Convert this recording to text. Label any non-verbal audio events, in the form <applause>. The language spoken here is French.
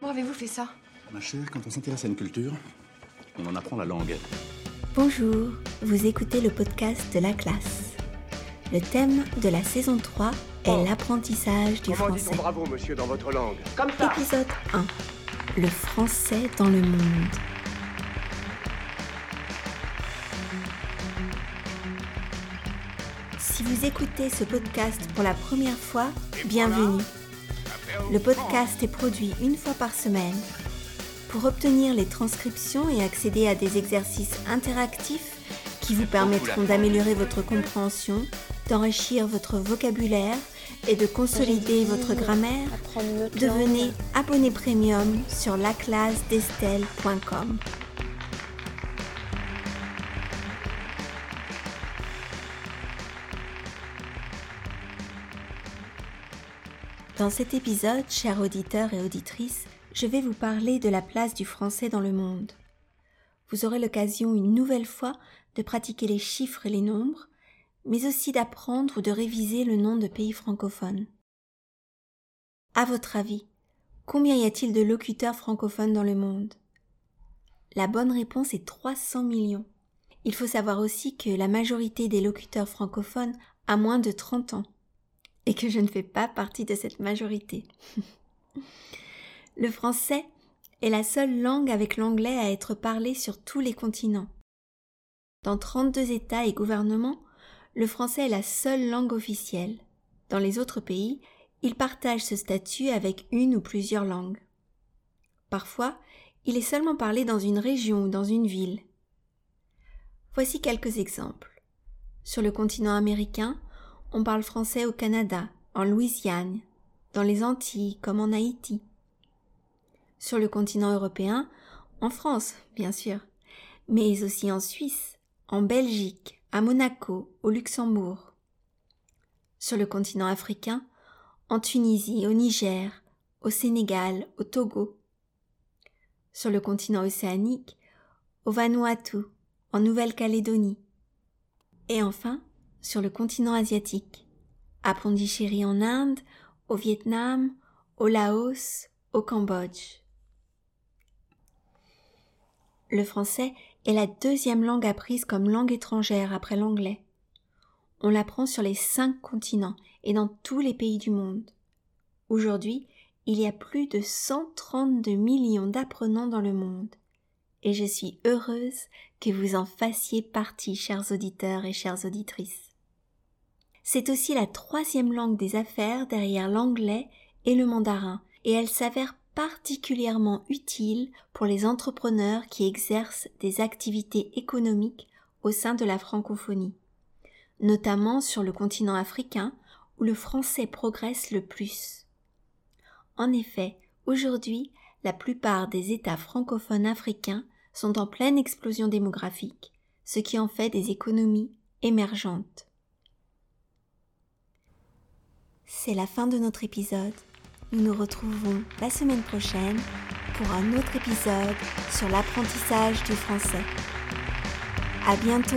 Comment avez-vous fait ça? Ma chère, quand on s'intéresse à une culture, on en apprend la langue. Bonjour, vous écoutez le podcast de la classe. Le thème de la saison 3 est l'apprentissage du Comment français. bravo, monsieur, dans votre langue? Comme ça Épisode 1. Le français dans le monde. Si vous écoutez ce podcast pour la première fois, bienvenue. Le podcast est produit une fois par semaine. Pour obtenir les transcriptions et accéder à des exercices interactifs qui vous permettront d'améliorer votre compréhension, d'enrichir votre vocabulaire et de consolider votre grammaire, devenez abonné premium sur laclassedestelle.com. Dans cet épisode, chers auditeurs et auditrices, je vais vous parler de la place du français dans le monde. Vous aurez l'occasion une nouvelle fois de pratiquer les chiffres et les nombres, mais aussi d'apprendre ou de réviser le nom de pays francophones. À votre avis, combien y a-t-il de locuteurs francophones dans le monde? La bonne réponse est 300 millions. Il faut savoir aussi que la majorité des locuteurs francophones a moins de 30 ans et que je ne fais pas partie de cette majorité. <laughs> le français est la seule langue avec l'anglais à être parlée sur tous les continents. Dans 32 États et gouvernements, le français est la seule langue officielle. Dans les autres pays, il partage ce statut avec une ou plusieurs langues. Parfois, il est seulement parlé dans une région ou dans une ville. Voici quelques exemples. Sur le continent américain, on parle français au Canada, en Louisiane, dans les Antilles comme en Haïti. Sur le continent européen, en France, bien sûr, mais aussi en Suisse, en Belgique, à Monaco, au Luxembourg. Sur le continent africain, en Tunisie, au Niger, au Sénégal, au Togo. Sur le continent océanique, au Vanuatu, en Nouvelle-Calédonie. Et enfin, sur le continent asiatique, à Pondichéry en Inde, au Vietnam, au Laos, au Cambodge. Le français est la deuxième langue apprise comme langue étrangère après l'anglais. On l'apprend sur les cinq continents et dans tous les pays du monde. Aujourd'hui, il y a plus de 132 millions d'apprenants dans le monde. Et je suis heureuse que vous en fassiez partie, chers auditeurs et chères auditrices. C'est aussi la troisième langue des affaires derrière l'anglais et le mandarin, et elle s'avère particulièrement utile pour les entrepreneurs qui exercent des activités économiques au sein de la francophonie, notamment sur le continent africain où le français progresse le plus. En effet, aujourd'hui, la plupart des États francophones africains sont en pleine explosion démographique, ce qui en fait des économies émergentes. C'est la fin de notre épisode. Nous nous retrouvons la semaine prochaine pour un autre épisode sur l'apprentissage du français. À bientôt!